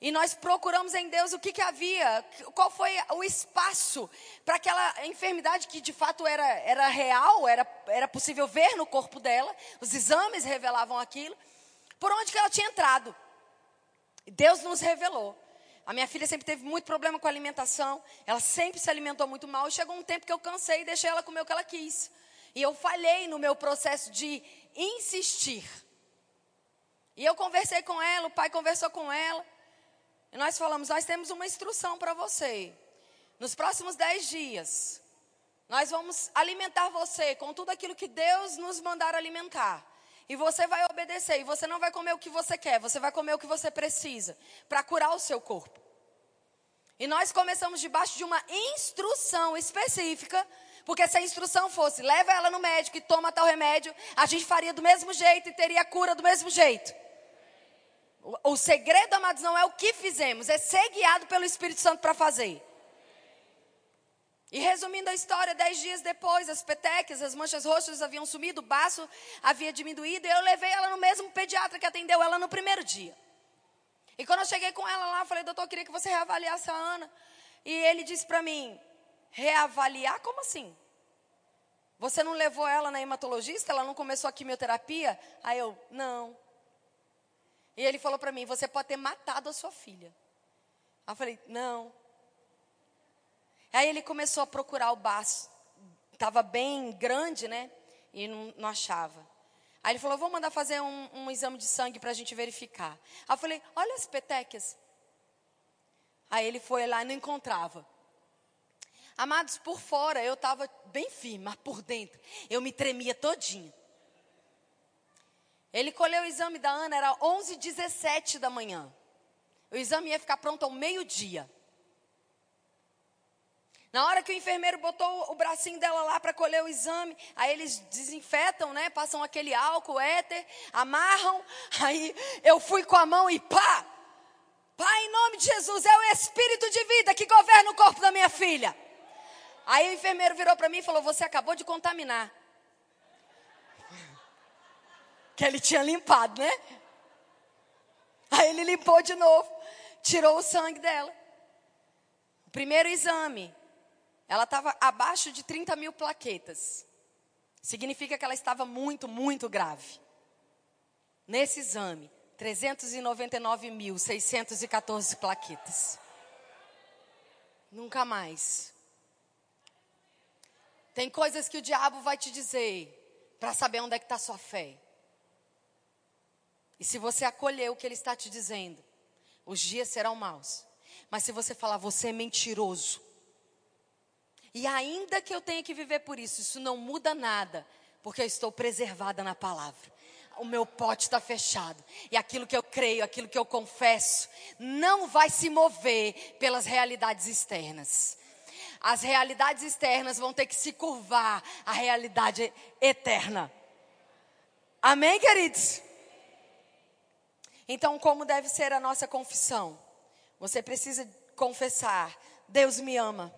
E nós procuramos em Deus o que, que havia, qual foi o espaço para aquela enfermidade que de fato era, era real, era, era possível ver no corpo dela, os exames revelavam aquilo, por onde que ela tinha entrado. Deus nos revelou. A minha filha sempre teve muito problema com a alimentação, ela sempre se alimentou muito mal, e chegou um tempo que eu cansei e deixei ela comer o que ela quis. E eu falhei no meu processo de insistir. E eu conversei com ela, o pai conversou com ela. E nós falamos: nós temos uma instrução para você. Nos próximos dez dias, nós vamos alimentar você com tudo aquilo que Deus nos mandar alimentar. E você vai obedecer. E você não vai comer o que você quer, você vai comer o que você precisa para curar o seu corpo. E nós começamos debaixo de uma instrução específica porque se a instrução fosse, leva ela no médico e toma tal remédio, a gente faria do mesmo jeito e teria cura do mesmo jeito. O, o segredo, amados, não é o que fizemos, é ser guiado pelo Espírito Santo para fazer. E resumindo a história, dez dias depois, as petequias, as manchas roxas haviam sumido, o baço havia diminuído, e eu levei ela no mesmo pediatra que atendeu ela no primeiro dia. E quando eu cheguei com ela lá, falei, doutor, eu queria que você reavaliasse a Ana. E ele disse para mim, reavaliar? Como assim? Você não levou ela na hematologista? Ela não começou a quimioterapia? Aí eu, não. E ele falou para mim: Você pode ter matado a sua filha. Aí eu falei: Não. Aí ele começou a procurar o baço. Estava bem grande, né? E não, não, achava. Aí ele falou: Vou mandar fazer um, um exame de sangue para a gente verificar. Aí eu falei: Olha as petequias. Aí ele foi lá e não encontrava. Amados, por fora eu estava bem firme, mas por dentro eu me tremia todinha. Ele colheu o exame da Ana, era 11 17 da manhã. O exame ia ficar pronto ao meio-dia. Na hora que o enfermeiro botou o bracinho dela lá para colher o exame, aí eles desinfetam, né? Passam aquele álcool, éter, amarram. Aí eu fui com a mão e pá! Pai, em nome de Jesus, é o espírito de vida que governa o corpo da minha filha. Aí o enfermeiro virou para mim e falou: Você acabou de contaminar. Que ele tinha limpado, né? Aí ele limpou de novo, tirou o sangue dela. O primeiro exame, ela estava abaixo de 30 mil plaquetas. Significa que ela estava muito, muito grave. Nesse exame, 399.614 plaquetas. Nunca mais. Tem coisas que o diabo vai te dizer para saber onde é que está sua fé. E se você acolher o que ele está te dizendo, os dias serão maus. Mas se você falar, você é mentiroso. E ainda que eu tenha que viver por isso, isso não muda nada, porque eu estou preservada na palavra. o meu pote está fechado. E aquilo que eu creio, aquilo que eu confesso, não vai se mover pelas realidades externas. As realidades externas vão ter que se curvar à realidade eterna. Amém, queridos? Então, como deve ser a nossa confissão? Você precisa confessar: Deus me ama.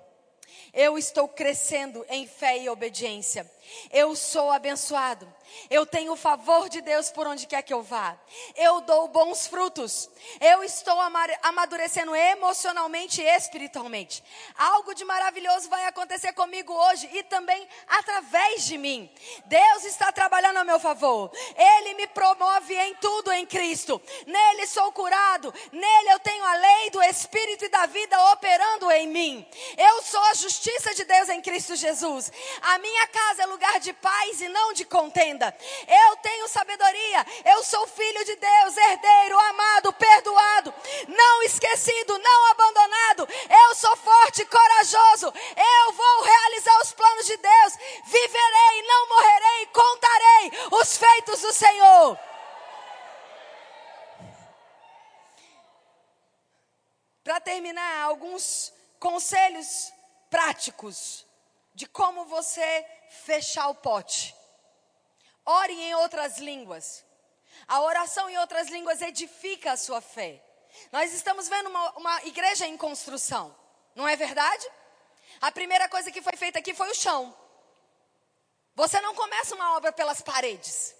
Eu estou crescendo em fé e obediência. Eu sou abençoado. Eu tenho o favor de Deus por onde quer que eu vá. Eu dou bons frutos. Eu estou amadurecendo emocionalmente e espiritualmente. Algo de maravilhoso vai acontecer comigo hoje e também através de mim. Deus está trabalhando a meu favor. Ele me promove em tudo em Cristo. Nele sou curado. Nele eu tenho a lei do Espírito e da vida operando em mim. Eu sou a justiça de Deus em Cristo Jesus. A minha casa é lugar de paz e não de contenda. Eu tenho sabedoria, eu sou filho de Deus, herdeiro, amado, perdoado, não esquecido, não abandonado. Eu sou forte, corajoso. Eu vou realizar os planos de Deus. Viverei, não morrerei, contarei os feitos do Senhor. Para terminar, alguns conselhos práticos de como você fechar o pote. Ore em outras línguas. A oração em outras línguas edifica a sua fé. Nós estamos vendo uma, uma igreja em construção, não é verdade? A primeira coisa que foi feita aqui foi o chão. Você não começa uma obra pelas paredes.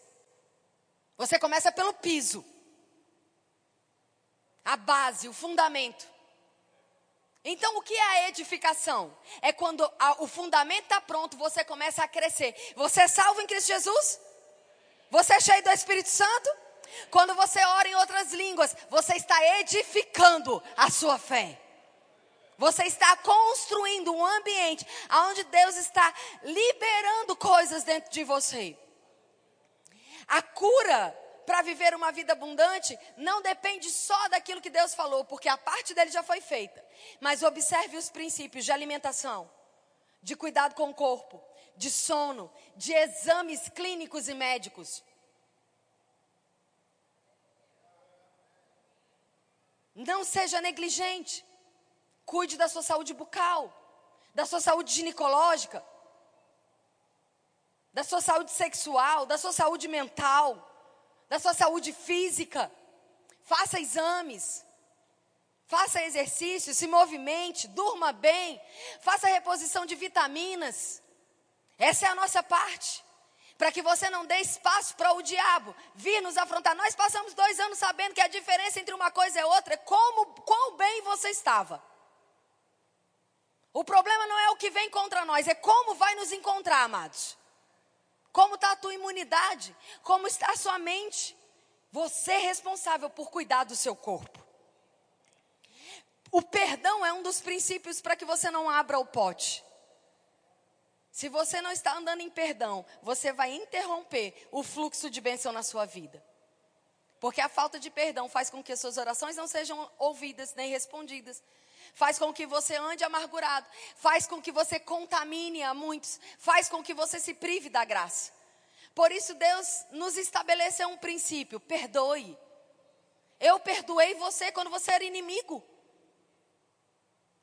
Você começa pelo piso. A base, o fundamento. Então, o que é a edificação? É quando a, o fundamento está pronto, você começa a crescer. Você é salvo em Cristo Jesus? Você é cheio do Espírito Santo? Quando você ora em outras línguas, você está edificando a sua fé. Você está construindo um ambiente onde Deus está liberando coisas dentro de você. A cura para viver uma vida abundante não depende só daquilo que Deus falou, porque a parte dele já foi feita. Mas observe os princípios de alimentação, de cuidado com o corpo, de sono, de exames clínicos e médicos. Não seja negligente. Cuide da sua saúde bucal, da sua saúde ginecológica, da sua saúde sexual, da sua saúde mental da sua saúde física. Faça exames. Faça exercício, se movimente, durma bem, faça reposição de vitaminas. Essa é a nossa parte. Para que você não dê espaço para o diabo vir nos afrontar. Nós passamos dois anos sabendo que a diferença entre uma coisa e outra é como, quão bem você estava. O problema não é o que vem contra nós, é como vai nos encontrar, amados. Como está a tua imunidade? Como está a sua mente? Você é responsável por cuidar do seu corpo. O perdão é um dos princípios para que você não abra o pote. Se você não está andando em perdão, você vai interromper o fluxo de bênção na sua vida. Porque a falta de perdão faz com que as suas orações não sejam ouvidas nem respondidas faz com que você ande amargurado, faz com que você contamine a muitos, faz com que você se prive da graça. Por isso Deus nos estabeleceu um princípio: perdoe. Eu perdoei você quando você era inimigo.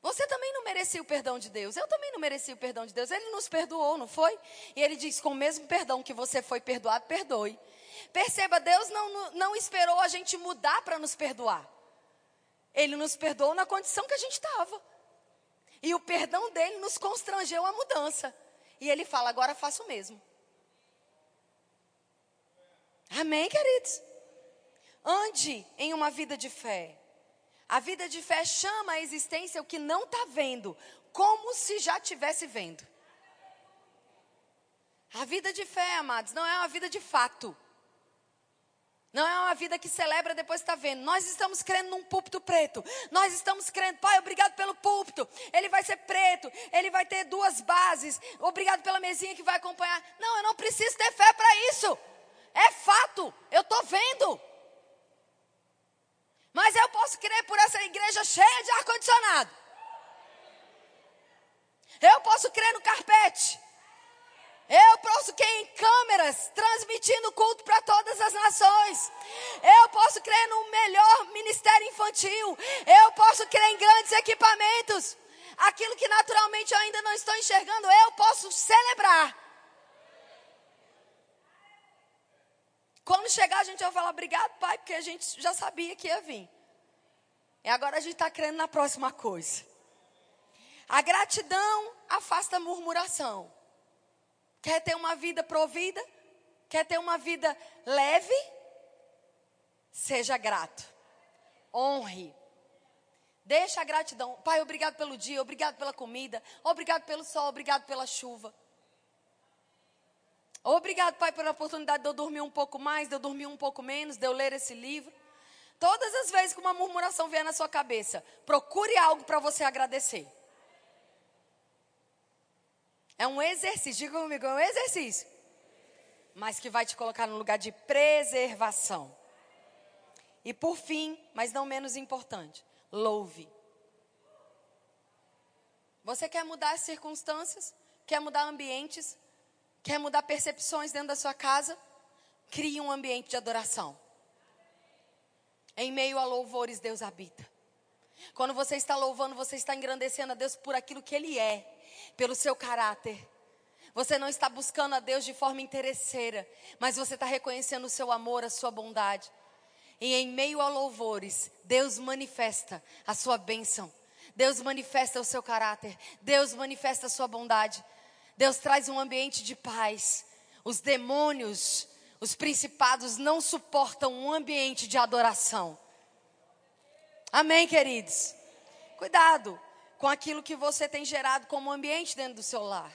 Você também não merecia o perdão de Deus. Eu também não merecia o perdão de Deus. Ele nos perdoou, não foi? E ele diz: com o mesmo perdão que você foi perdoado, perdoe. Perceba, Deus não, não esperou a gente mudar para nos perdoar. Ele nos perdoou na condição que a gente estava. E o perdão dele nos constrangeu à mudança. E ele fala: agora faça o mesmo. Amém, queridos? Ande em uma vida de fé. A vida de fé chama à existência o que não está vendo, como se já tivesse vendo. A vida de fé, amados, não é uma vida de fato. Não é uma vida que celebra depois está vendo. Nós estamos crendo num púlpito preto. Nós estamos crendo, Pai, obrigado pelo púlpito. Ele vai ser preto. Ele vai ter duas bases. Obrigado pela mesinha que vai acompanhar. Não, eu não preciso ter fé para isso. É fato. Eu estou vendo. Mas eu posso crer por essa igreja cheia de ar-condicionado. Eu posso crer no carpete. Eu posso crer em câmeras, transmitindo culto para todas as nações. Eu posso crer no melhor ministério infantil. Eu posso crer em grandes equipamentos. Aquilo que naturalmente eu ainda não estou enxergando, eu posso celebrar. Quando chegar, a gente vai falar obrigado, pai, porque a gente já sabia que ia vir. E agora a gente está crendo na próxima coisa. A gratidão afasta a murmuração. Quer ter uma vida provida? Quer ter uma vida leve? Seja grato. Honre. Deixa a gratidão. Pai, obrigado pelo dia, obrigado pela comida, obrigado pelo sol, obrigado pela chuva. Obrigado, Pai, pela oportunidade de eu dormir um pouco mais, de eu dormir um pouco menos, de eu ler esse livro. Todas as vezes que uma murmuração vier na sua cabeça, procure algo para você agradecer. É um exercício, diga comigo, é um exercício. Mas que vai te colocar no lugar de preservação. E por fim, mas não menos importante, louve. Você quer mudar as circunstâncias? Quer mudar ambientes? Quer mudar percepções dentro da sua casa? Crie um ambiente de adoração. Em meio a louvores, Deus habita. Quando você está louvando, você está engrandecendo a Deus por aquilo que Ele é, pelo seu caráter. Você não está buscando a Deus de forma interesseira, mas você está reconhecendo o seu amor, a sua bondade. E em meio a louvores, Deus manifesta a sua bênção. Deus manifesta o seu caráter. Deus manifesta a sua bondade. Deus traz um ambiente de paz. Os demônios, os principados não suportam um ambiente de adoração. Amém, queridos? Cuidado com aquilo que você tem gerado como ambiente dentro do seu lar.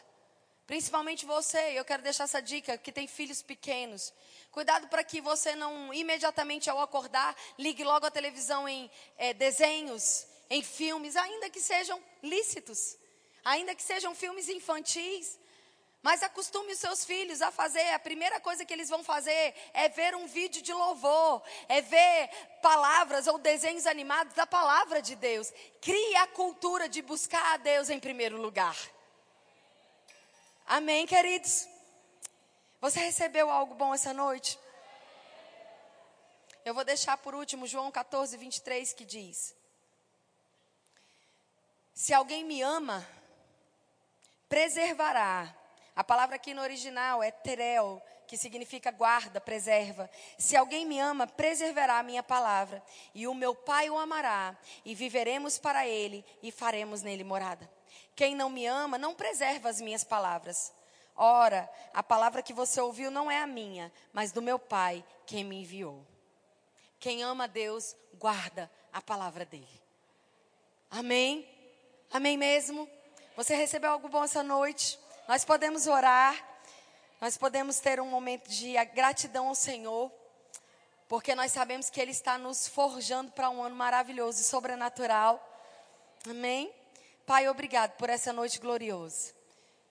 Principalmente você, eu quero deixar essa dica, que tem filhos pequenos. Cuidado para que você não, imediatamente ao acordar, ligue logo a televisão em é, desenhos, em filmes, ainda que sejam lícitos ainda que sejam filmes infantis. Mas acostume os seus filhos a fazer, a primeira coisa que eles vão fazer é ver um vídeo de louvor, é ver palavras ou desenhos animados da palavra de Deus. Crie a cultura de buscar a Deus em primeiro lugar. Amém, queridos? Você recebeu algo bom essa noite? Eu vou deixar por último João 14, 23, que diz: Se alguém me ama, preservará. A palavra aqui no original é terel, que significa guarda, preserva. Se alguém me ama, preservará a minha palavra, e o meu Pai o amará, e viveremos para ele e faremos nele morada. Quem não me ama, não preserva as minhas palavras. Ora, a palavra que você ouviu não é a minha, mas do meu Pai, quem me enviou. Quem ama a Deus, guarda a palavra dele. Amém? Amém mesmo? Você recebeu algo bom essa noite? Nós podemos orar. Nós podemos ter um momento de gratidão ao Senhor. Porque nós sabemos que Ele está nos forjando para um ano maravilhoso e sobrenatural. Amém? Pai, obrigado por essa noite gloriosa.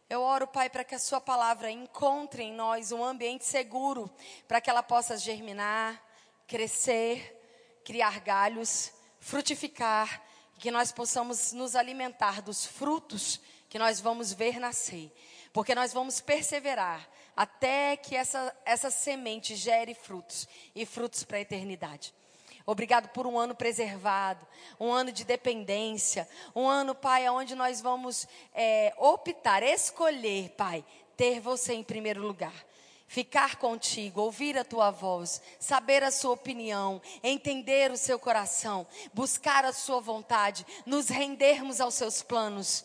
Eu oro, Pai, para que a Sua palavra encontre em nós um ambiente seguro, para que ela possa germinar, crescer, criar galhos, frutificar que nós possamos nos alimentar dos frutos que nós vamos ver nascer, porque nós vamos perseverar até que essa, essa semente gere frutos e frutos para a eternidade. Obrigado por um ano preservado, um ano de dependência, um ano, Pai, onde nós vamos é, optar, escolher, Pai, ter você em primeiro lugar ficar contigo, ouvir a tua voz, saber a sua opinião, entender o seu coração, buscar a sua vontade, nos rendermos aos seus planos.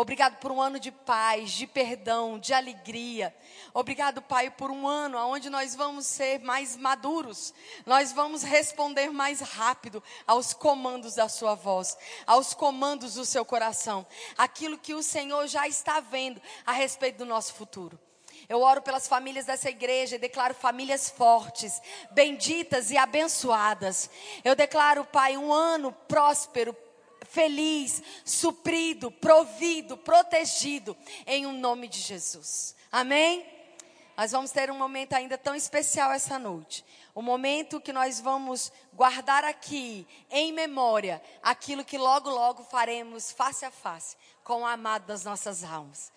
Obrigado por um ano de paz, de perdão, de alegria. Obrigado, Pai, por um ano onde nós vamos ser mais maduros. Nós vamos responder mais rápido aos comandos da Sua voz, aos comandos do seu coração. Aquilo que o Senhor já está vendo a respeito do nosso futuro. Eu oro pelas famílias dessa igreja e declaro famílias fortes, benditas e abençoadas. Eu declaro, Pai, um ano próspero, feliz, suprido, provido, protegido, em um nome de Jesus. Amém? Nós vamos ter um momento ainda tão especial essa noite. O momento que nós vamos guardar aqui, em memória, aquilo que logo, logo faremos face a face com o amado das nossas almas.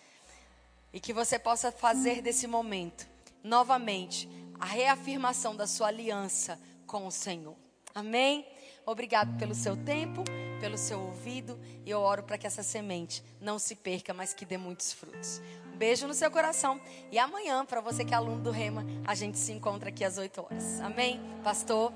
E que você possa fazer desse momento, novamente, a reafirmação da sua aliança com o Senhor. Amém? Obrigado pelo seu tempo, pelo seu ouvido. E eu oro para que essa semente não se perca, mas que dê muitos frutos. Um beijo no seu coração. E amanhã, para você que é aluno do Rema, a gente se encontra aqui às 8 horas. Amém? Pastor?